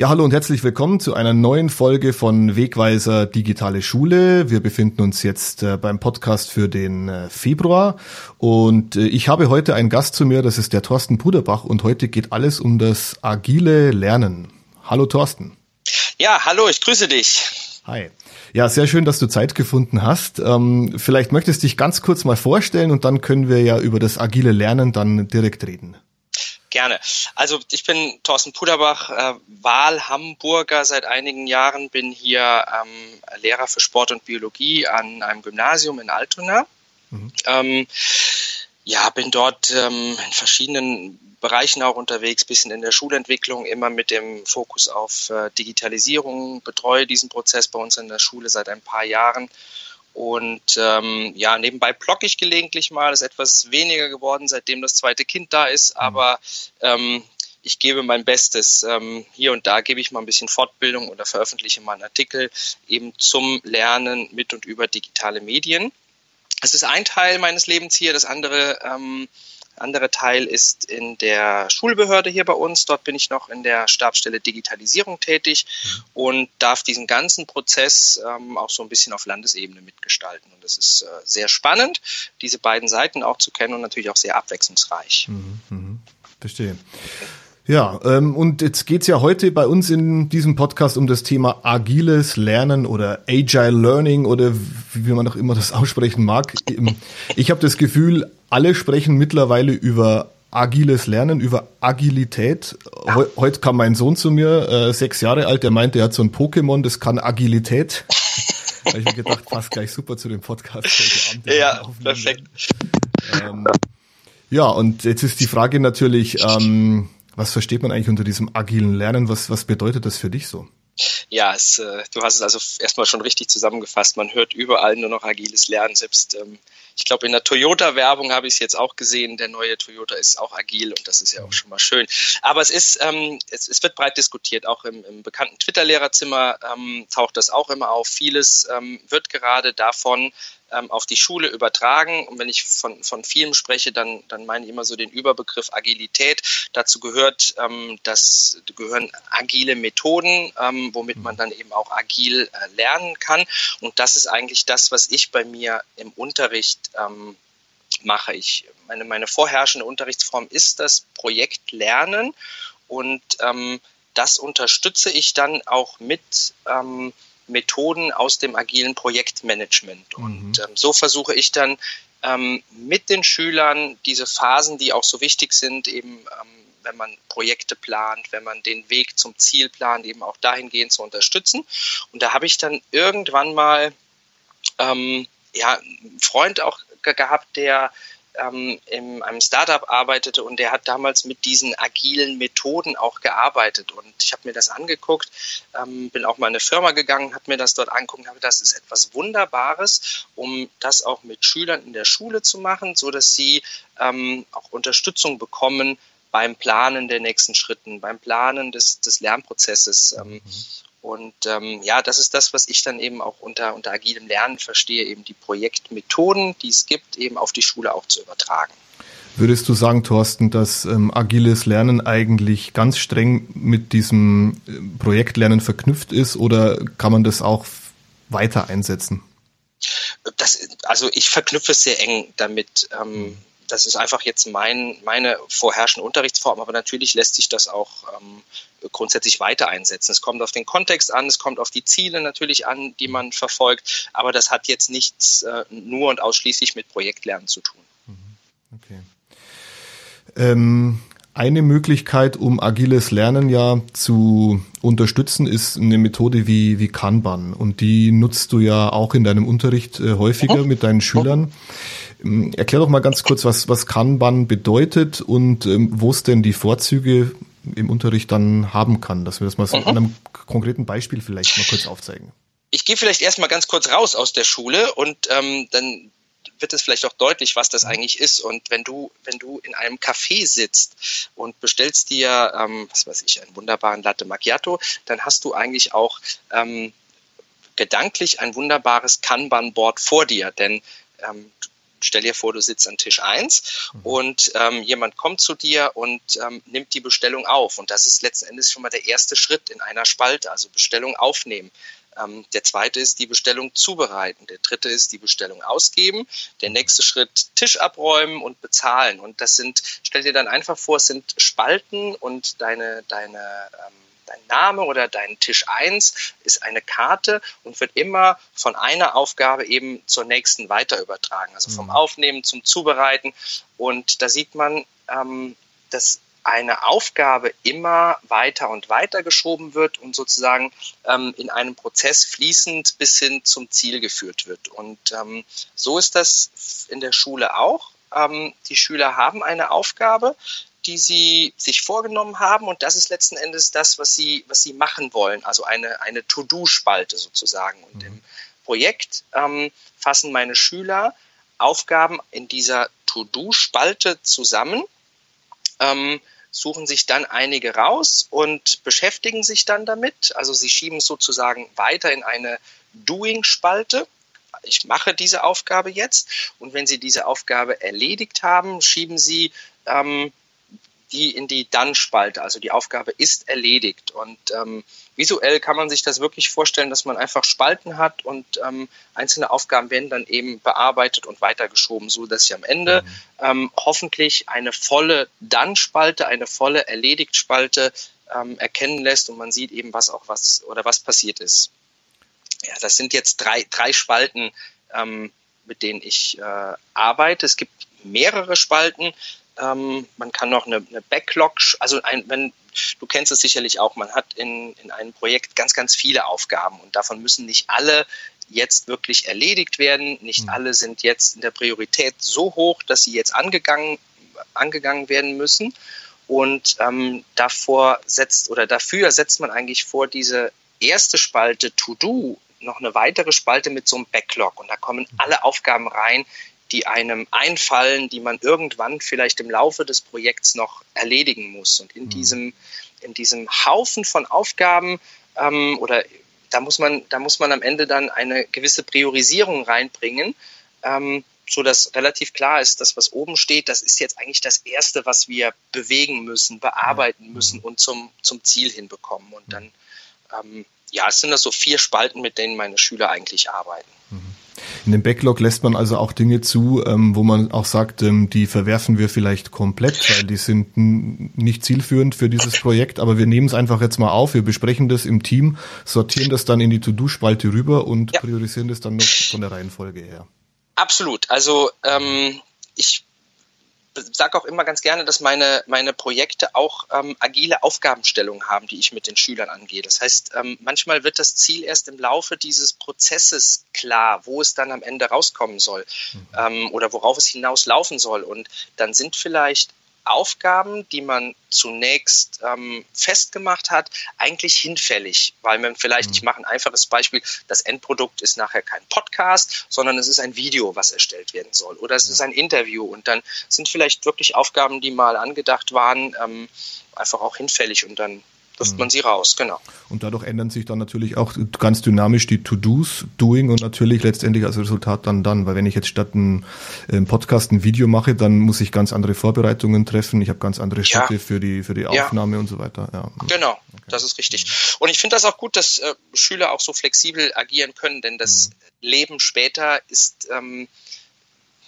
Ja, hallo und herzlich willkommen zu einer neuen Folge von Wegweiser Digitale Schule. Wir befinden uns jetzt äh, beim Podcast für den äh, Februar und äh, ich habe heute einen Gast zu mir, das ist der Thorsten Puderbach und heute geht alles um das agile Lernen. Hallo Thorsten. Ja, hallo, ich grüße dich. Hi. Ja, sehr schön, dass du Zeit gefunden hast. Ähm, vielleicht möchtest du dich ganz kurz mal vorstellen und dann können wir ja über das agile Lernen dann direkt reden. Gerne. Also ich bin Thorsten Puderbach, äh, Wahlhamburger seit einigen Jahren, bin hier ähm, Lehrer für Sport und Biologie an einem Gymnasium in Altona. Mhm. Ähm, ja, bin dort ähm, in verschiedenen Bereichen auch unterwegs, bisschen in der Schulentwicklung, immer mit dem Fokus auf äh, Digitalisierung, betreue diesen Prozess bei uns in der Schule seit ein paar Jahren und ähm, ja, nebenbei blogge ich gelegentlich mal, ist etwas weniger geworden, seitdem das zweite Kind da ist, mhm. aber ähm, ich gebe mein Bestes. Ähm, hier und da gebe ich mal ein bisschen Fortbildung oder veröffentliche mal einen Artikel eben zum Lernen mit und über digitale Medien. Es ist ein Teil meines Lebens hier, das andere ähm, andere Teil ist in der Schulbehörde hier bei uns. Dort bin ich noch in der Stabsstelle Digitalisierung tätig mhm. und darf diesen ganzen Prozess ähm, auch so ein bisschen auf Landesebene mitgestalten. Und das ist äh, sehr spannend, diese beiden Seiten auch zu kennen und natürlich auch sehr abwechslungsreich. Mhm, mh. Verstehe. Ja, ähm, und jetzt geht's ja heute bei uns in diesem Podcast um das Thema agiles Lernen oder Agile Learning oder wie man auch immer das aussprechen mag. Ich habe das Gefühl, alle sprechen mittlerweile über agiles Lernen, über Agilität. He heute kam mein Sohn zu mir, äh, sechs Jahre alt, der meinte, er hat so ein Pokémon, das kann Agilität. da habe ich mir gedacht, passt gleich super zu dem Podcast heute Abend. Ja, perfekt. Ähm, ja, und jetzt ist die Frage natürlich, ähm, was versteht man eigentlich unter diesem agilen Lernen? Was, was bedeutet das für dich so? Ja, es, äh, du hast es also erstmal schon richtig zusammengefasst. Man hört überall nur noch agiles Lernen. Selbst, ähm, ich glaube, in der Toyota-Werbung habe ich es jetzt auch gesehen. Der neue Toyota ist auch agil und das ist ja auch schon mal schön. Aber es ist, ähm, es, wird breit diskutiert. Auch im, im bekannten Twitter-Lehrerzimmer ähm, taucht das auch immer auf. Vieles wird gerade davon ähm, auf die Schule übertragen. Und wenn ich von, von vielen spreche, dann, dann meine ich immer so den Überbegriff Agilität. Dazu gehört, ähm, das gehören agile Methoden, ähm, womit man dann eben auch agil äh, lernen kann. Und das ist eigentlich das, was ich bei mir im Unterricht ähm, mache. Ich, meine, meine vorherrschende Unterrichtsform ist das Projektlernen und ähm, das unterstütze ich dann auch mit ähm, Methoden aus dem agilen Projektmanagement. Und mhm. ähm, so versuche ich dann ähm, mit den Schülern diese Phasen, die auch so wichtig sind, eben ähm, wenn man Projekte plant, wenn man den Weg zum Ziel plant, eben auch dahingehend zu unterstützen. Und da habe ich dann irgendwann mal ähm, ja, einen Freund auch gehabt, der ähm, in einem Startup arbeitete und der hat damals mit diesen agilen Methoden auch gearbeitet. Und ich habe mir das angeguckt, ähm, bin auch mal in eine Firma gegangen, habe mir das dort angeguckt, habe das ist etwas Wunderbares, um das auch mit Schülern in der Schule zu machen, so dass sie ähm, auch Unterstützung bekommen beim Planen der nächsten Schritten, beim Planen des, des Lernprozesses. Ähm, mhm. Und ähm, ja, das ist das, was ich dann eben auch unter, unter agilem Lernen verstehe, eben die Projektmethoden, die es gibt, eben auf die Schule auch zu übertragen. Würdest du sagen, Thorsten, dass ähm, agiles Lernen eigentlich ganz streng mit diesem äh, Projektlernen verknüpft ist oder kann man das auch weiter einsetzen? Das, also ich verknüpfe es sehr eng damit. Ähm, hm das ist einfach jetzt mein, meine vorherrschende Unterrichtsform, aber natürlich lässt sich das auch ähm, grundsätzlich weiter einsetzen. Es kommt auf den Kontext an, es kommt auf die Ziele natürlich an, die man verfolgt, aber das hat jetzt nichts äh, nur und ausschließlich mit Projektlernen zu tun. Mhm. Okay. Ähm, eine Möglichkeit, um agiles Lernen ja zu unterstützen, ist eine Methode wie, wie Kanban. Und die nutzt du ja auch in deinem Unterricht äh, häufiger mhm. mit deinen Schülern. Ähm, erklär doch mal ganz kurz, was, was Kanban bedeutet und ähm, wo es denn die Vorzüge im Unterricht dann haben kann, dass wir das mal so mhm. an einem konkreten Beispiel vielleicht mal kurz aufzeigen. Ich gehe vielleicht erstmal ganz kurz raus aus der Schule und ähm, dann wird es vielleicht auch deutlich, was das eigentlich ist. Und wenn du, wenn du in einem Café sitzt und bestellst dir, ähm, was weiß ich, einen wunderbaren Latte Macchiato, dann hast du eigentlich auch ähm, gedanklich ein wunderbares Kanban-Board vor dir. Denn ähm, stell dir vor, du sitzt an Tisch 1 mhm. und ähm, jemand kommt zu dir und ähm, nimmt die Bestellung auf. Und das ist letzten Endes schon mal der erste Schritt in einer Spalte, also Bestellung aufnehmen. Ähm, der zweite ist die Bestellung zubereiten. Der dritte ist die Bestellung ausgeben. Der nächste Schritt Tisch abräumen und bezahlen. Und das sind, stell dir dann einfach vor, es sind Spalten und deine, deine ähm, dein Name oder dein Tisch 1 ist eine Karte und wird immer von einer Aufgabe eben zur nächsten weiter übertragen. Also vom mhm. Aufnehmen zum Zubereiten. Und da sieht man, ähm, dass eine Aufgabe immer weiter und weiter geschoben wird und sozusagen ähm, in einem Prozess fließend bis hin zum Ziel geführt wird. Und ähm, so ist das in der Schule auch. Ähm, die Schüler haben eine Aufgabe, die sie sich vorgenommen haben und das ist letzten Endes das, was sie, was sie machen wollen, also eine, eine To-Do-Spalte sozusagen. Und mhm. im Projekt ähm, fassen meine Schüler Aufgaben in dieser To-Do-Spalte zusammen. Ähm, suchen sich dann einige raus und beschäftigen sich dann damit. Also sie schieben sozusagen weiter in eine Doing-Spalte. Ich mache diese Aufgabe jetzt und wenn Sie diese Aufgabe erledigt haben, schieben Sie ähm, die in die Dann-Spalte. Also die Aufgabe ist erledigt. Und ähm, visuell kann man sich das wirklich vorstellen, dass man einfach Spalten hat und ähm, einzelne Aufgaben werden dann eben bearbeitet und weitergeschoben, so dass sich am Ende mhm. ähm, hoffentlich eine volle Dann-Spalte, eine volle Erledigt-Spalte ähm, erkennen lässt und man sieht eben, was auch was oder was passiert ist. Ja, das sind jetzt drei, drei Spalten, ähm, mit denen ich äh, arbeite. Es gibt mehrere Spalten. Ähm, man kann noch eine, eine Backlog, also ein, wenn du kennst es sicherlich auch, man hat in, in einem Projekt ganz, ganz viele Aufgaben und davon müssen nicht alle jetzt wirklich erledigt werden. Nicht mhm. alle sind jetzt in der Priorität so hoch, dass sie jetzt angegangen, angegangen werden müssen. Und ähm, davor setzt oder dafür setzt man eigentlich vor diese erste Spalte To Do noch eine weitere Spalte mit so einem Backlog. Und da kommen mhm. alle Aufgaben rein, die einem einfallen, die man irgendwann vielleicht im Laufe des Projekts noch erledigen muss. Und in mhm. diesem, in diesem Haufen von Aufgaben ähm, oder da muss man, da muss man am Ende dann eine gewisse Priorisierung reinbringen, ähm, so dass relativ klar ist, dass was oben steht, das ist jetzt eigentlich das erste, was wir bewegen müssen, bearbeiten müssen und zum, zum Ziel hinbekommen. Und dann, ähm, ja, es sind das so vier Spalten, mit denen meine Schüler eigentlich arbeiten. Mhm. In dem Backlog lässt man also auch Dinge zu, ähm, wo man auch sagt, ähm, die verwerfen wir vielleicht komplett, weil die sind nicht zielführend für dieses Projekt, aber wir nehmen es einfach jetzt mal auf, wir besprechen das im Team, sortieren das dann in die To-Do-Spalte rüber und ja. priorisieren das dann noch von der Reihenfolge her. Absolut. Also ähm, ich sage auch immer ganz gerne, dass meine, meine Projekte auch ähm, agile Aufgabenstellungen haben, die ich mit den Schülern angehe. Das heißt, ähm, manchmal wird das Ziel erst im Laufe dieses Prozesses klar, wo es dann am Ende rauskommen soll mhm. ähm, oder worauf es hinaus laufen soll. Und dann sind vielleicht Aufgaben, die man zunächst ähm, festgemacht hat, eigentlich hinfällig, weil man vielleicht, mhm. ich mache ein einfaches Beispiel, das Endprodukt ist nachher kein Podcast, sondern es ist ein Video, was erstellt werden soll oder es ja. ist ein Interview und dann sind vielleicht wirklich Aufgaben, die mal angedacht waren, ähm, einfach auch hinfällig und dann wirft mhm. man sie raus, genau. Und dadurch ändern sich dann natürlich auch ganz dynamisch die To-Dos, Doing und natürlich letztendlich als Resultat dann dann, weil wenn ich jetzt statt einem Podcast ein Video mache, dann muss ich ganz andere Vorbereitungen treffen, ich habe ganz andere Schritte ja. für die für die Aufnahme ja. und so weiter. Ja. Genau, okay. das ist richtig. Und ich finde das auch gut, dass äh, Schüler auch so flexibel agieren können, denn das mhm. Leben später ist ähm,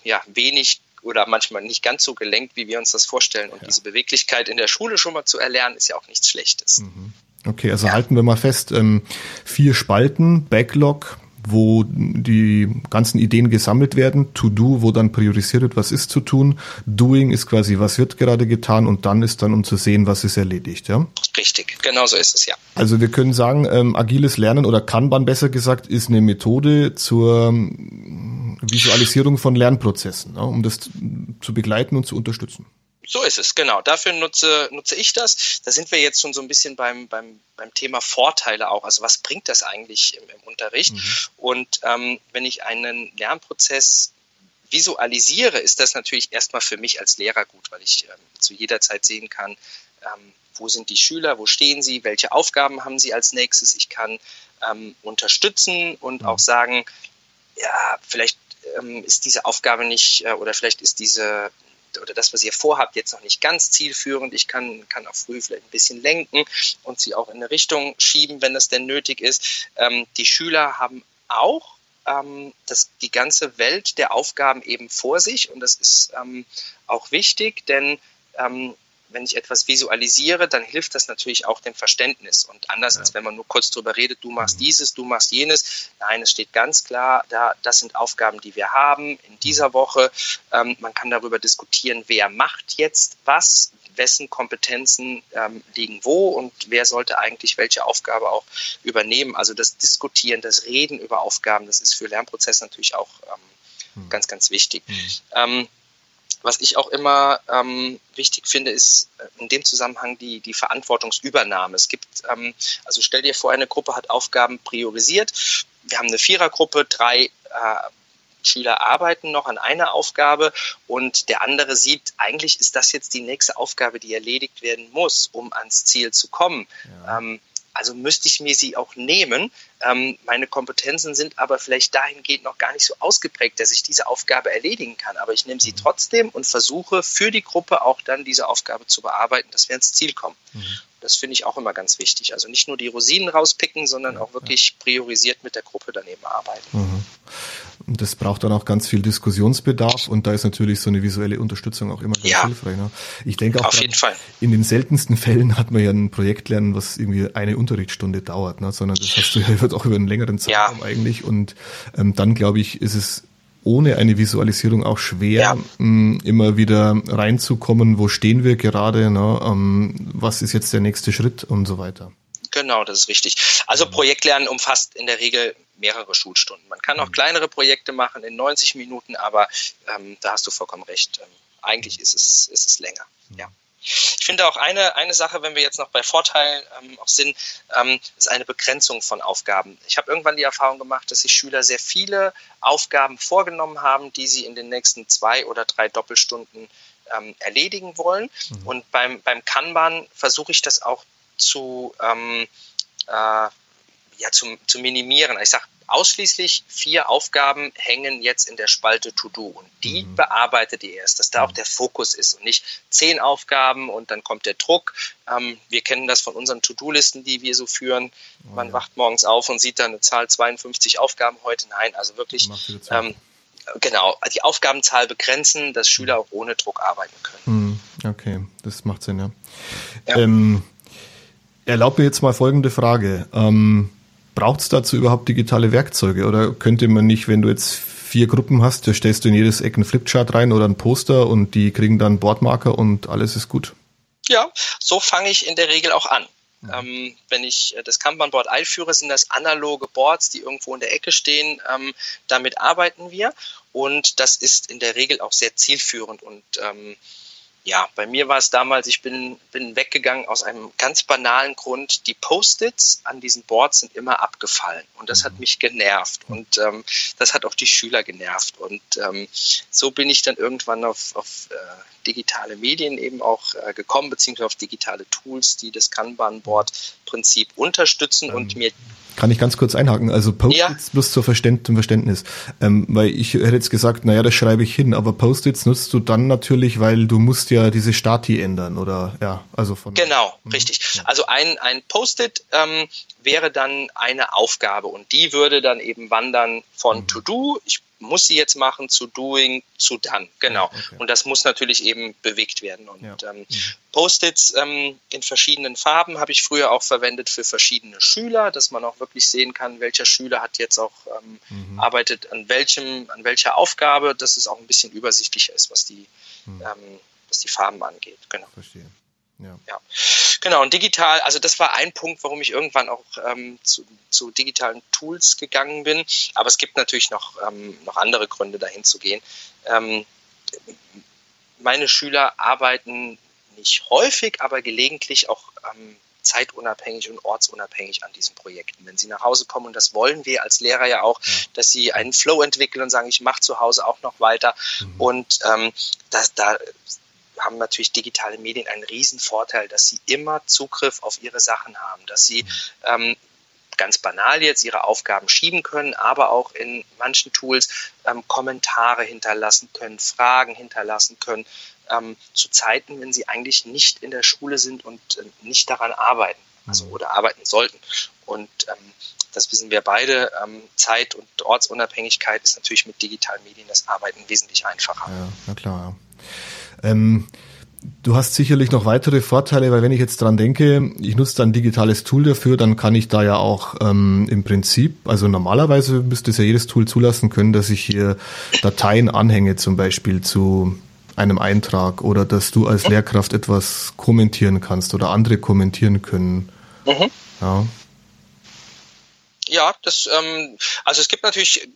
ja wenig oder manchmal nicht ganz so gelenkt, wie wir uns das vorstellen. Und ja. diese Beweglichkeit in der Schule schon mal zu erlernen, ist ja auch nichts Schlechtes. Mhm. Okay, also ja. halten wir mal fest, ähm, vier Spalten, Backlog, wo die ganzen Ideen gesammelt werden, To-Do, wo dann priorisiert wird, was ist zu tun, Doing ist quasi, was wird gerade getan und dann ist dann, um zu sehen, was ist erledigt, ja? Richtig, genau so ist es, ja. Also wir können sagen, ähm, agiles Lernen oder Kanban besser gesagt, ist eine Methode zur Visualisierung von Lernprozessen, ja, um das zu begleiten und zu unterstützen. So ist es, genau. Dafür nutze, nutze ich das. Da sind wir jetzt schon so ein bisschen beim, beim, beim Thema Vorteile auch. Also was bringt das eigentlich im, im Unterricht? Mhm. Und ähm, wenn ich einen Lernprozess visualisiere, ist das natürlich erstmal für mich als Lehrer gut, weil ich ähm, zu jeder Zeit sehen kann, ähm, wo sind die Schüler, wo stehen sie, welche Aufgaben haben sie als nächstes. Ich kann ähm, unterstützen und mhm. auch sagen, ja, vielleicht ähm, ist diese Aufgabe nicht äh, oder vielleicht ist diese oder das, was ihr vorhabt, jetzt noch nicht ganz zielführend. Ich kann, kann auch früh vielleicht ein bisschen lenken und sie auch in eine Richtung schieben, wenn das denn nötig ist. Ähm, die Schüler haben auch ähm, das, die ganze Welt der Aufgaben eben vor sich und das ist ähm, auch wichtig, denn ähm, wenn ich etwas visualisiere, dann hilft das natürlich auch dem Verständnis. Und anders ja. als wenn man nur kurz drüber redet, du machst mhm. dieses, du machst jenes. Nein, es steht ganz klar, da, das sind Aufgaben, die wir haben in dieser mhm. Woche. Ähm, man kann darüber diskutieren, wer macht jetzt was, wessen Kompetenzen ähm, liegen wo und wer sollte eigentlich welche Aufgabe auch übernehmen. Also das Diskutieren, das Reden über Aufgaben, das ist für Lernprozess natürlich auch ähm, mhm. ganz, ganz wichtig. Mhm. Was ich auch immer ähm, wichtig finde, ist äh, in dem Zusammenhang die, die Verantwortungsübernahme. Es gibt, ähm, also stell dir vor, eine Gruppe hat Aufgaben priorisiert. Wir haben eine Vierergruppe, drei äh, Schüler arbeiten noch an einer Aufgabe und der andere sieht, eigentlich ist das jetzt die nächste Aufgabe, die erledigt werden muss, um ans Ziel zu kommen. Ja. Ähm, also müsste ich mir sie auch nehmen. Ähm, meine Kompetenzen sind aber vielleicht dahingehend noch gar nicht so ausgeprägt, dass ich diese Aufgabe erledigen kann. Aber ich nehme sie mhm. trotzdem und versuche für die Gruppe auch dann diese Aufgabe zu bearbeiten, dass wir ins Ziel kommen. Mhm. Das finde ich auch immer ganz wichtig. Also nicht nur die Rosinen rauspicken, sondern auch wirklich priorisiert mit der Gruppe daneben arbeiten. Mhm. Und das braucht dann auch ganz viel Diskussionsbedarf und da ist natürlich so eine visuelle Unterstützung auch immer ganz ja, hilfreich. Ne? Ich denke auch, auf jeden Fall. in den seltensten Fällen hat man ja ein Projekt lernen, was irgendwie eine Unterrichtsstunde dauert, ne? sondern das hast du ja auch über einen längeren Zeitraum ja. eigentlich. Und ähm, dann glaube ich, ist es ohne eine Visualisierung auch schwer, ja. mh, immer wieder reinzukommen, wo stehen wir gerade, ne? ähm, was ist jetzt der nächste Schritt und so weiter. Genau, das ist richtig. Also. Projektlernen umfasst in der Regel mehrere Schulstunden. Man kann auch mhm. kleinere Projekte machen in 90 Minuten, aber ähm, da hast du vollkommen recht. Ähm, eigentlich ist es, ist es länger. Finde auch eine, eine Sache, wenn wir jetzt noch bei Vorteilen ähm, auch sind, ähm, ist eine Begrenzung von Aufgaben. Ich habe irgendwann die Erfahrung gemacht, dass sich Schüler sehr viele Aufgaben vorgenommen haben, die sie in den nächsten zwei oder drei Doppelstunden ähm, erledigen wollen. Mhm. Und beim, beim Kanban versuche ich das auch zu, ähm, äh, ja, zu, zu minimieren. Ich sage, ausschließlich vier Aufgaben hängen jetzt in der Spalte To-Do und die mhm. bearbeitet ihr erst, dass da auch der Fokus ist und nicht zehn Aufgaben und dann kommt der Druck. Ähm, wir kennen das von unseren To-Do-Listen, die wir so führen. Oh, Man ja. wacht morgens auf und sieht dann eine Zahl 52 Aufgaben heute. Nein, also wirklich. Ähm, genau, die Aufgabenzahl begrenzen, dass Schüler auch ohne Druck arbeiten können. Mhm. Okay, das macht Sinn, ja. ja. Ähm, Erlaub mir jetzt mal folgende Frage. Ähm, Braucht es dazu überhaupt digitale Werkzeuge? Oder könnte man nicht, wenn du jetzt vier Gruppen hast, da stellst du in jedes Eck einen Flipchart rein oder ein Poster und die kriegen dann Bordmarker und alles ist gut? Ja, so fange ich in der Regel auch an. Ähm, wenn ich äh, das Kanban-Board einführe, sind das analoge Boards, die irgendwo in der Ecke stehen. Ähm, damit arbeiten wir und das ist in der Regel auch sehr zielführend und ähm, ja, bei mir war es damals, ich bin, bin weggegangen aus einem ganz banalen Grund. Die Post-its an diesen Boards sind immer abgefallen und das hat mhm. mich genervt und ähm, das hat auch die Schüler genervt. Und ähm, so bin ich dann irgendwann auf, auf äh, digitale Medien eben auch äh, gekommen, beziehungsweise auf digitale Tools, die das Kanban-Board-Prinzip unterstützen ähm, und mir kann ich ganz kurz einhaken? Also Post-its ja. bloß zur Verständ zum Verständnis. Ähm, weil ich hätte jetzt gesagt, naja, das schreibe ich hin, aber Post-its nutzt du dann natürlich, weil du musst ja diese Stati ändern, oder ja, also von. Genau, mhm. richtig. Also ein, ein Post-it ähm, wäre dann eine Aufgabe und die würde dann eben wandern von mhm. To Do, ich muss sie jetzt machen, zu Doing, zu Done. Genau. Okay. Und das muss natürlich eben bewegt werden. Und ja. ähm, mhm. Post-its ähm, in verschiedenen Farben habe ich früher auch verwendet für verschiedene Schüler, dass man auch wirklich sehen kann, welcher Schüler hat jetzt auch ähm, mhm. arbeitet an welchem, an welcher Aufgabe, dass es auch ein bisschen übersichtlicher ist, was die, mhm. ähm, was die Farben angeht. Genau. Verstehe. Ja. ja. Genau, und digital, also das war ein Punkt, warum ich irgendwann auch ähm, zu, zu, digitalen Tools gegangen bin. Aber es gibt natürlich noch, ähm, noch andere Gründe, dahin zu gehen. Ähm, meine Schüler arbeiten nicht häufig, aber gelegentlich auch ähm, zeitunabhängig und ortsunabhängig an diesen Projekten. Wenn sie nach Hause kommen, und das wollen wir als Lehrer ja auch, dass sie einen Flow entwickeln und sagen, ich mache zu Hause auch noch weiter. Mhm. Und ähm, das, da haben natürlich digitale Medien einen riesen Vorteil, dass sie immer Zugriff auf ihre Sachen haben, dass sie ähm, ganz banal jetzt ihre Aufgaben schieben können, aber auch in manchen Tools ähm, Kommentare hinterlassen können, Fragen hinterlassen können, ähm, zu Zeiten, wenn sie eigentlich nicht in der Schule sind und äh, nicht daran arbeiten, also mhm. oder arbeiten sollten. Und ähm, das wissen wir beide. Ähm, Zeit- und Ortsunabhängigkeit ist natürlich mit digitalen Medien das Arbeiten wesentlich einfacher. Ja, na klar. Ja. Ähm, Du hast sicherlich noch weitere Vorteile, weil wenn ich jetzt dran denke, ich nutze da ein digitales Tool dafür, dann kann ich da ja auch ähm, im Prinzip, also normalerweise müsste es ja jedes Tool zulassen können, dass ich hier Dateien anhänge, zum Beispiel zu einem Eintrag oder dass du als Lehrkraft etwas kommentieren kannst oder andere kommentieren können. Mhm. Ja. Ja, das, ähm, also es gibt natürlich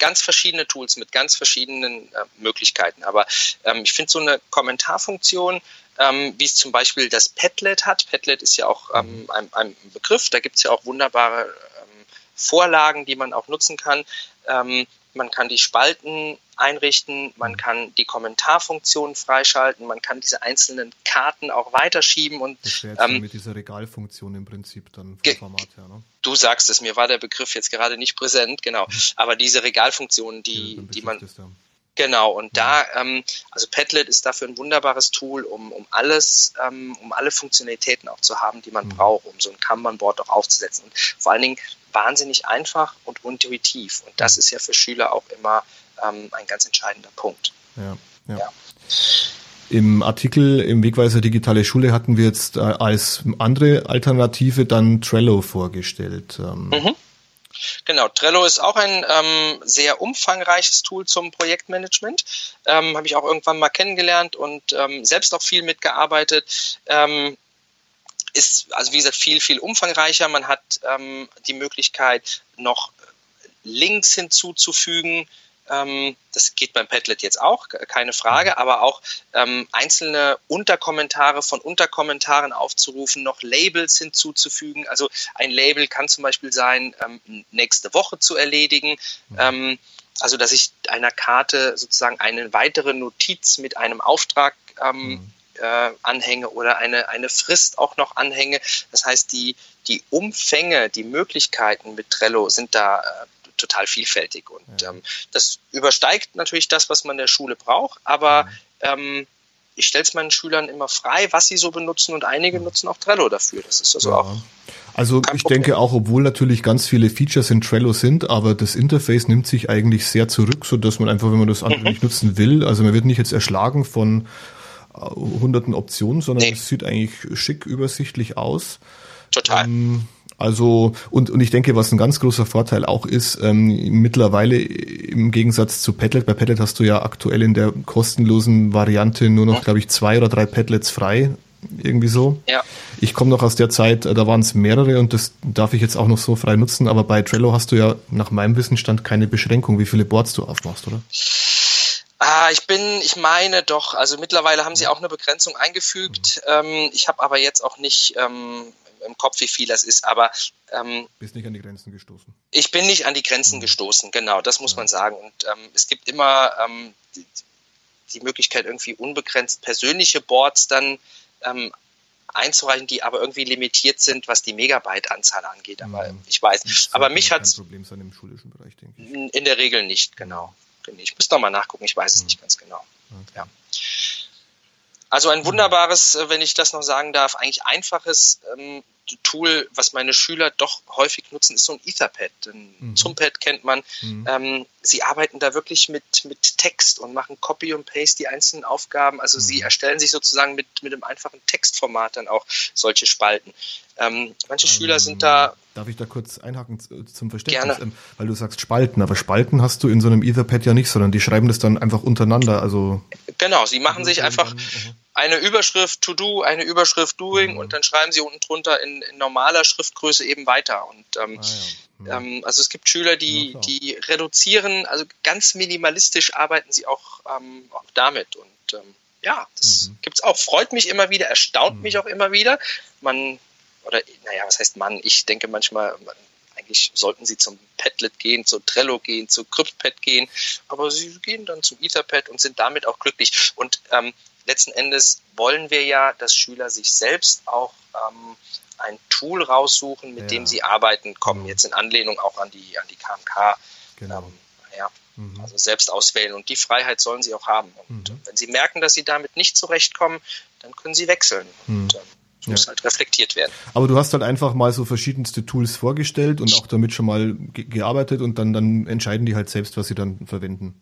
ganz verschiedene Tools mit ganz verschiedenen äh, Möglichkeiten, aber ähm, ich finde so eine Kommentarfunktion, ähm, wie es zum Beispiel das Padlet hat. Padlet ist ja auch ähm, mhm. ein, ein, Begriff, da gibt es ja auch wunderbare ähm, Vorlagen, die man auch nutzen kann. Ähm, man kann die Spalten einrichten, man kann die Kommentarfunktion freischalten, man kann diese einzelnen Karten auch weiterschieben und das wäre ähm, mit dieser Regalfunktion im Prinzip dann vom Format her, ne? Du sagst es, mir war der Begriff jetzt gerade nicht präsent, genau. Mhm. Aber diese Regalfunktion, die, ja, die man. Genau, und ja. da, ähm, also Padlet ist dafür ein wunderbares Tool, um, um alles, ähm, um alle Funktionalitäten auch zu haben, die man mhm. braucht, um so ein Kanban-Board auch aufzusetzen. Und vor allen Dingen wahnsinnig einfach und intuitiv. Und das mhm. ist ja für Schüler auch immer ähm, ein ganz entscheidender Punkt. Ja, ja. ja. Im Artikel im Wegweiser Digitale Schule hatten wir jetzt äh, als andere Alternative dann Trello vorgestellt. Ähm. Mhm. Genau, Trello ist auch ein ähm, sehr umfangreiches Tool zum Projektmanagement. Ähm, Habe ich auch irgendwann mal kennengelernt und ähm, selbst auch viel mitgearbeitet. Ähm, ist, also wie gesagt, viel, viel umfangreicher. Man hat ähm, die Möglichkeit, noch Links hinzuzufügen, ähm, das geht beim Padlet jetzt auch, keine Frage, aber auch ähm, einzelne Unterkommentare von Unterkommentaren aufzurufen, noch Labels hinzuzufügen. Also ein Label kann zum Beispiel sein, ähm, nächste Woche zu erledigen. Mhm. also dass ich einer Karte sozusagen eine weitere Notiz mit einem Auftrag ähm, mhm. äh, anhänge oder eine, eine Frist auch noch anhänge. Das heißt, die, die Umfänge, die Möglichkeiten mit Trello sind da äh, total vielfältig. Und ja. ähm, das übersteigt natürlich das, was man in der Schule braucht, aber ja. ähm, ich stelle es meinen Schülern immer frei, was sie so benutzen und einige ja. nutzen auch Trello dafür. Das ist also auch. Also ich Problem. denke auch, obwohl natürlich ganz viele Features in Trello sind, aber das Interface nimmt sich eigentlich sehr zurück, so dass man einfach, wenn man das andere mhm. nicht nutzen will, also man wird nicht jetzt erschlagen von äh, hunderten Optionen, sondern nee. es sieht eigentlich schick übersichtlich aus. Total. Ähm, also, und, und ich denke, was ein ganz großer Vorteil auch ist, ähm, mittlerweile im Gegensatz zu Padlet, bei Padlet hast du ja aktuell in der kostenlosen Variante nur noch, glaube ich, zwei oder drei Padlets frei. Irgendwie so. Ja. Ich komme noch aus der Zeit, äh, da waren es mehrere und das darf ich jetzt auch noch so frei nutzen, aber bei Trello hast du ja nach meinem Wissensstand keine Beschränkung, wie viele Boards du aufmachst, oder? Ah, ich bin, ich meine doch, also mittlerweile haben sie auch eine Begrenzung eingefügt. Mhm. Ähm, ich habe aber jetzt auch nicht ähm, im Kopf, wie viel das ist, aber ähm, bist nicht an die Grenzen gestoßen. Ich bin nicht an die Grenzen mhm. gestoßen, genau, das muss ja. man sagen. Und ähm, es gibt immer ähm, die, die, Möglichkeit, irgendwie unbegrenzt persönliche Boards dann ähm, einzureichen, die aber irgendwie limitiert sind, was die Megabyte-Anzahl angeht. Aber ja. ich weiß. Aber mich hat Problem sein im schulischen Bereich, denke ich. In der Regel nicht, genau. Ich muss noch mal nachgucken, ich weiß es mhm. nicht ganz genau. Okay. Ja. Also ein wunderbares, äh, wenn ich das noch sagen darf, eigentlich einfaches ähm, Tool, was meine Schüler doch häufig nutzen, ist so ein Etherpad. Ein mhm. Zumpad kennt man. Mhm. Ähm, sie arbeiten da wirklich mit, mit Text und machen Copy und Paste die einzelnen Aufgaben. Also mhm. sie erstellen sich sozusagen mit, mit einem einfachen Textformat dann auch solche Spalten. Ähm, manche ähm, Schüler sind da. Darf ich da kurz einhaken zum Verständnis? Gerne. Ähm, weil du sagst Spalten, aber Spalten hast du in so einem Etherpad ja nicht, sondern die schreiben das dann einfach untereinander. Also genau, sie machen sich einfach eine Überschrift To Do, eine Überschrift Doing mhm. und dann schreiben sie unten drunter in, in normaler Schriftgröße eben weiter. Und ähm, ah, ja. Mhm. ähm, also es gibt Schüler, die, ja, die reduzieren, also ganz minimalistisch arbeiten sie auch, ähm, auch damit. Und ähm, ja, das mhm. es auch. Freut mich immer wieder, erstaunt mhm. mich auch immer wieder. Man oder naja, was heißt Mann? Ich denke manchmal, eigentlich sollten sie zum Padlet gehen, zu Trello gehen, zu CryptPad gehen, aber sie gehen dann zum Etherpad und sind damit auch glücklich. Und ähm, letzten Endes wollen wir ja, dass Schüler sich selbst auch ähm, ein Tool raussuchen, mit ja. dem sie arbeiten, kommen. Mhm. Jetzt in Anlehnung auch an die, an die KMK. Genau. Ähm, ja, mhm. also selbst auswählen. Und die Freiheit sollen sie auch haben. Und mhm. wenn sie merken, dass sie damit nicht zurechtkommen, dann können sie wechseln. Und, mhm. Ähm, ja. muss halt reflektiert werden. Aber du hast halt einfach mal so verschiedenste Tools vorgestellt und auch damit schon mal ge gearbeitet und dann, dann entscheiden die halt selbst, was sie dann verwenden.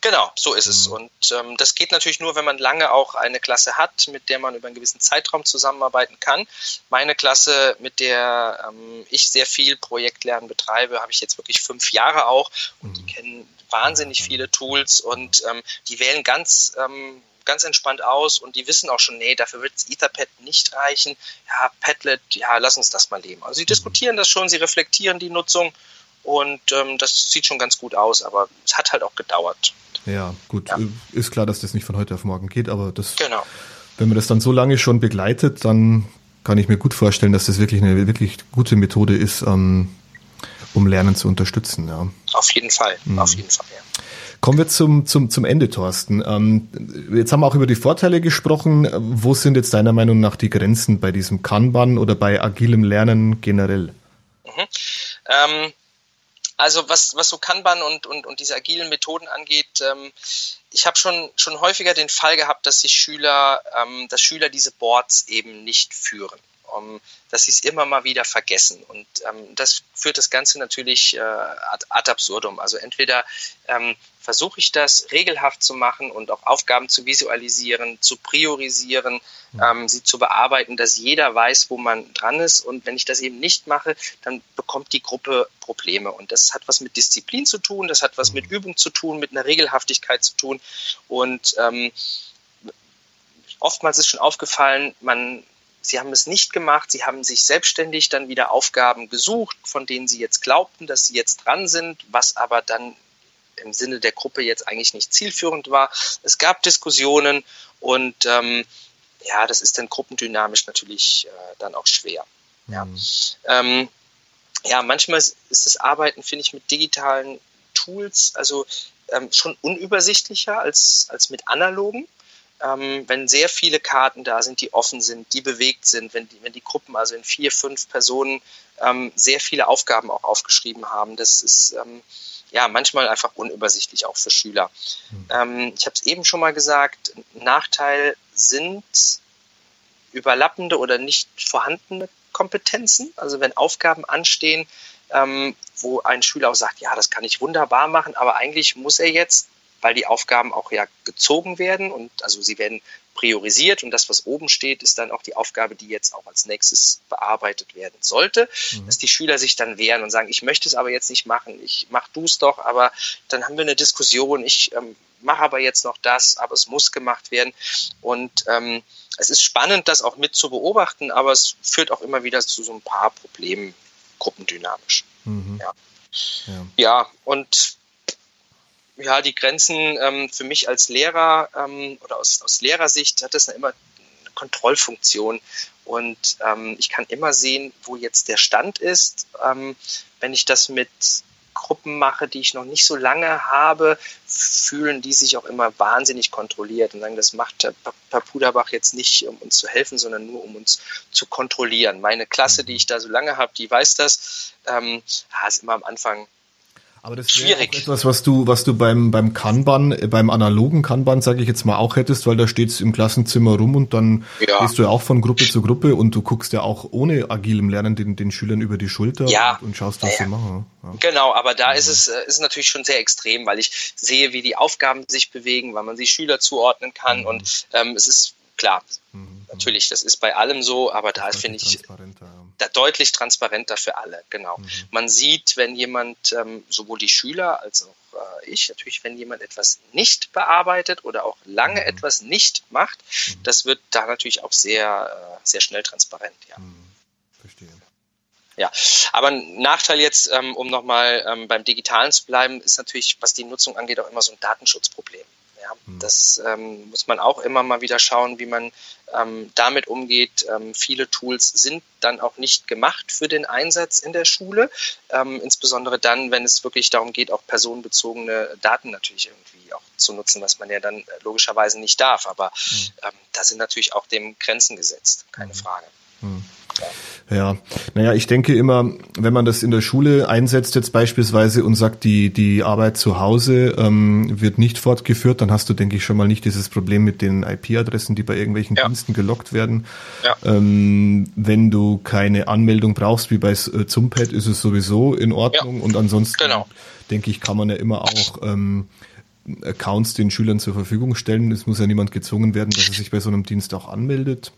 Genau, so ist es. Mhm. Und ähm, das geht natürlich nur, wenn man lange auch eine Klasse hat, mit der man über einen gewissen Zeitraum zusammenarbeiten kann. Meine Klasse, mit der ähm, ich sehr viel Projektlernen betreibe, habe ich jetzt wirklich fünf Jahre auch und die mhm. kennen wahnsinnig viele Tools und ähm, die wählen ganz ähm, ganz entspannt aus und die wissen auch schon, nee, dafür wird Etherpad nicht reichen. Ja, Padlet, ja, lass uns das mal leben. Also sie mhm. diskutieren das schon, sie reflektieren die Nutzung und ähm, das sieht schon ganz gut aus, aber es hat halt auch gedauert. Ja, gut. Ja. Ist klar, dass das nicht von heute auf morgen geht, aber das, genau. wenn man das dann so lange schon begleitet, dann kann ich mir gut vorstellen, dass das wirklich eine wirklich gute Methode ist, ähm, um Lernen zu unterstützen. Ja. Auf jeden Fall, mhm. auf jeden Fall, ja. Kommen wir zum, zum, zum Ende, Thorsten. Ähm, jetzt haben wir auch über die Vorteile gesprochen. Wo sind jetzt deiner Meinung nach die Grenzen bei diesem Kanban oder bei agilem Lernen generell? Mhm. Ähm, also was, was so Kanban und, und, und diese agilen Methoden angeht, ähm, ich habe schon, schon häufiger den Fall gehabt, dass sich Schüler, ähm, dass Schüler diese Boards eben nicht führen um, dass sie es immer mal wieder vergessen. Und ähm, das führt das Ganze natürlich äh, ad, absurdum. Also entweder ähm, versuche ich das regelhaft zu machen und auch Aufgaben zu visualisieren, zu priorisieren, mhm. ähm, sie zu bearbeiten, dass jeder weiß, wo man dran ist. Und wenn ich das eben nicht mache, dann bekommt die Gruppe Probleme. Und das hat was mit Disziplin zu tun, das hat was mit mhm. Übung zu tun, mit einer Regelhaftigkeit zu tun. Und ähm, oftmals ist schon aufgefallen, man Sie haben es nicht gemacht. Sie haben sich selbstständig dann wieder Aufgaben gesucht, von denen Sie jetzt glaubten, dass Sie jetzt dran sind, was aber dann im Sinne der Gruppe jetzt eigentlich nicht zielführend war. Es gab Diskussionen und ähm, ja, das ist dann gruppendynamisch natürlich äh, dann auch schwer. Ja. Ähm, ja, manchmal ist das Arbeiten, finde ich, mit digitalen Tools also ähm, schon unübersichtlicher als, als mit analogen ähm, wenn sehr viele Karten da sind, die offen sind, die bewegt sind, wenn die, wenn die Gruppen also in vier, fünf Personen ähm, sehr viele Aufgaben auch aufgeschrieben haben, das ist ähm, ja manchmal einfach unübersichtlich auch für Schüler. Mhm. ich habe es eben schon mal gesagt, Nachteil sind überlappende oder nicht vorhandene Kompetenzen. Also wenn Aufgaben anstehen, ähm, wo ein Schüler auch sagt, ja, das kann ich wunderbar machen, aber eigentlich muss er jetzt weil die Aufgaben auch ja gezogen werden und also sie werden priorisiert und das, was oben steht, ist dann auch die Aufgabe, die jetzt auch als nächstes bearbeitet werden sollte, mhm. dass die Schüler sich dann wehren und sagen, ich möchte es aber jetzt nicht machen, ich mach du es doch, aber dann haben wir eine Diskussion, ich ähm, mache aber jetzt noch das, aber es muss gemacht werden und ähm, es ist spannend, das auch mit zu beobachten, aber es führt auch immer wieder zu so ein paar Problemen gruppendynamisch. Mhm. Ja. Ja. ja, und ja, die Grenzen ähm, für mich als Lehrer ähm, oder aus, aus Lehrersicht hat das immer eine Kontrollfunktion. Und ähm, ich kann immer sehen, wo jetzt der Stand ist. Ähm, wenn ich das mit Gruppen mache, die ich noch nicht so lange habe, fühlen die sich auch immer wahnsinnig kontrolliert und sagen, das macht Herr Puderbach jetzt nicht, um uns zu helfen, sondern nur um uns zu kontrollieren. Meine Klasse, die ich da so lange habe, die weiß das. Ähm, ist immer am Anfang aber das wäre etwas, was du, was du beim, beim Kanban, äh, beim analogen Kanban, sage ich jetzt mal, auch hättest, weil da steht's im Klassenzimmer rum und dann ja. gehst du ja auch von Gruppe zu Gruppe und du guckst ja auch ohne agilem Lernen den, den Schülern über die Schulter ja. und, und schaust, was ja. sie machen. Genau, aber da ist es äh, ist natürlich schon sehr extrem, weil ich sehe, wie die Aufgaben sich bewegen, weil man sie Schüler zuordnen kann mhm. und ähm, es ist klar, mhm. natürlich, das ist bei allem so, aber da finde ich da deutlich transparenter für alle, genau. Mhm. Man sieht, wenn jemand, ähm, sowohl die Schüler als auch äh, ich, natürlich, wenn jemand etwas nicht bearbeitet oder auch lange mhm. etwas nicht macht, mhm. das wird da natürlich auch sehr, äh, sehr schnell transparent, ja. Mhm. Verstehe. Ja, aber ein Nachteil jetzt, ähm, um nochmal ähm, beim Digitalen zu bleiben, ist natürlich, was die Nutzung angeht, auch immer so ein Datenschutzproblem. Ja, hm. das ähm, muss man auch immer mal wieder schauen, wie man ähm, damit umgeht. Ähm, viele Tools sind dann auch nicht gemacht für den Einsatz in der Schule, ähm, insbesondere dann, wenn es wirklich darum geht, auch personenbezogene Daten natürlich irgendwie auch zu nutzen, was man ja dann logischerweise nicht darf. Aber mhm. da sind natürlich auch dem Grenzen gesetzt, keine mhm. Frage. Mhm. Ja, naja, ich denke immer, wenn man das in der Schule einsetzt jetzt beispielsweise und sagt, die, die Arbeit zu Hause ähm, wird nicht fortgeführt, dann hast du, denke ich, schon mal nicht dieses Problem mit den IP-Adressen, die bei irgendwelchen ja. Diensten gelockt werden. Ja. Ähm, wenn du keine Anmeldung brauchst, wie bei äh, Zumpad, ist es sowieso in Ordnung. Ja. Und ansonsten, genau. denke ich, kann man ja immer auch ähm, Accounts den Schülern zur Verfügung stellen. Es muss ja niemand gezwungen werden, dass er sich bei so einem Dienst auch anmeldet.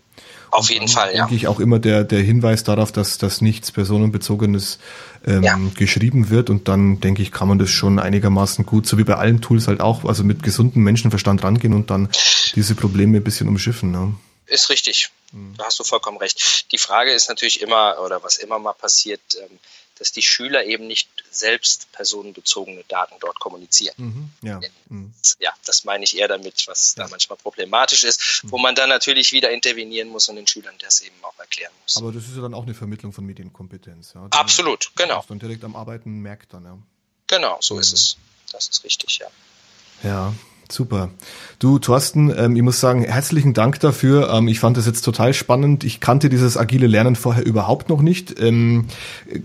Auf jeden Fall, ja. Denke ich auch immer der, der Hinweis darauf, dass, dass nichts Personenbezogenes ähm, ja. geschrieben wird und dann denke ich, kann man das schon einigermaßen gut, so wie bei allen Tools halt auch, also mit gesundem Menschenverstand rangehen und dann diese Probleme ein bisschen umschiffen. Ne? Ist richtig. Mhm. Da hast du vollkommen recht. Die Frage ist natürlich immer, oder was immer mal passiert, ähm, dass die Schüler eben nicht selbst personenbezogene Daten dort kommunizieren. Mhm, ja. Mhm. ja, das meine ich eher damit, was ja. da manchmal problematisch ist, mhm. wo man dann natürlich wieder intervenieren muss und den Schülern das eben auch erklären muss. Aber das ist ja dann auch eine Vermittlung von Medienkompetenz. Ja? Absolut, genau. Was dann direkt am Arbeiten merkt dann, ja. Genau, so ist es. Das ist richtig, ja. Ja, Super. Du, Thorsten, ähm, ich muss sagen, herzlichen Dank dafür. Ähm, ich fand das jetzt total spannend. Ich kannte dieses agile Lernen vorher überhaupt noch nicht. Ähm,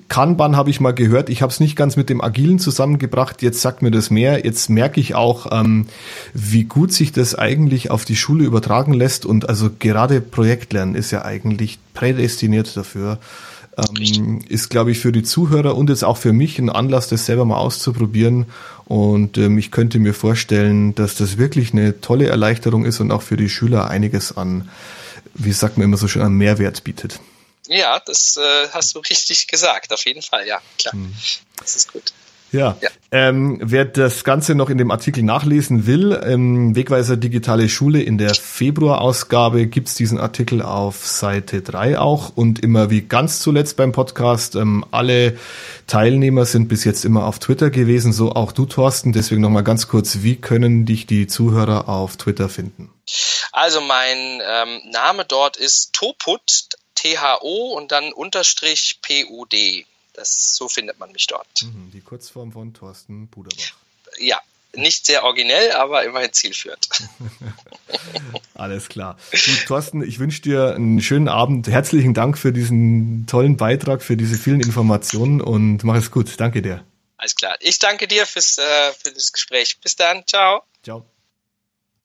Kanban habe ich mal gehört. Ich habe es nicht ganz mit dem Agilen zusammengebracht. Jetzt sagt mir das mehr. Jetzt merke ich auch, ähm, wie gut sich das eigentlich auf die Schule übertragen lässt. Und also gerade Projektlernen ist ja eigentlich prädestiniert dafür. Ähm, ist, glaube ich, für die Zuhörer und jetzt auch für mich ein Anlass, das selber mal auszuprobieren. Und ähm, ich könnte mir vorstellen, dass das wirklich eine tolle Erleichterung ist und auch für die Schüler einiges an, wie sagt man immer so schön, an Mehrwert bietet. Ja, das äh, hast du richtig gesagt, auf jeden Fall, ja, klar. Hm. Das ist gut. Ja, ja. Ähm, wer das Ganze noch in dem Artikel nachlesen will, ähm, Wegweiser Digitale Schule in der Februarausgabe gibt's diesen Artikel auf Seite 3 auch und immer wie ganz zuletzt beim Podcast, ähm, alle Teilnehmer sind bis jetzt immer auf Twitter gewesen, so auch du Thorsten, deswegen nochmal ganz kurz, wie können dich die Zuhörer auf Twitter finden? Also mein ähm, Name dort ist Toput, T-H-O und dann Unterstrich P-U-D. Das, so findet man mich dort. Mhm, die Kurzform von Thorsten Puderbach. Ja, nicht sehr originell, aber immerhin zielführend. Alles klar. Gut, Thorsten, ich wünsche dir einen schönen Abend. Herzlichen Dank für diesen tollen Beitrag, für diese vielen Informationen und mach es gut. Danke dir. Alles klar. Ich danke dir fürs, äh, für das Gespräch. Bis dann. Ciao. Ciao.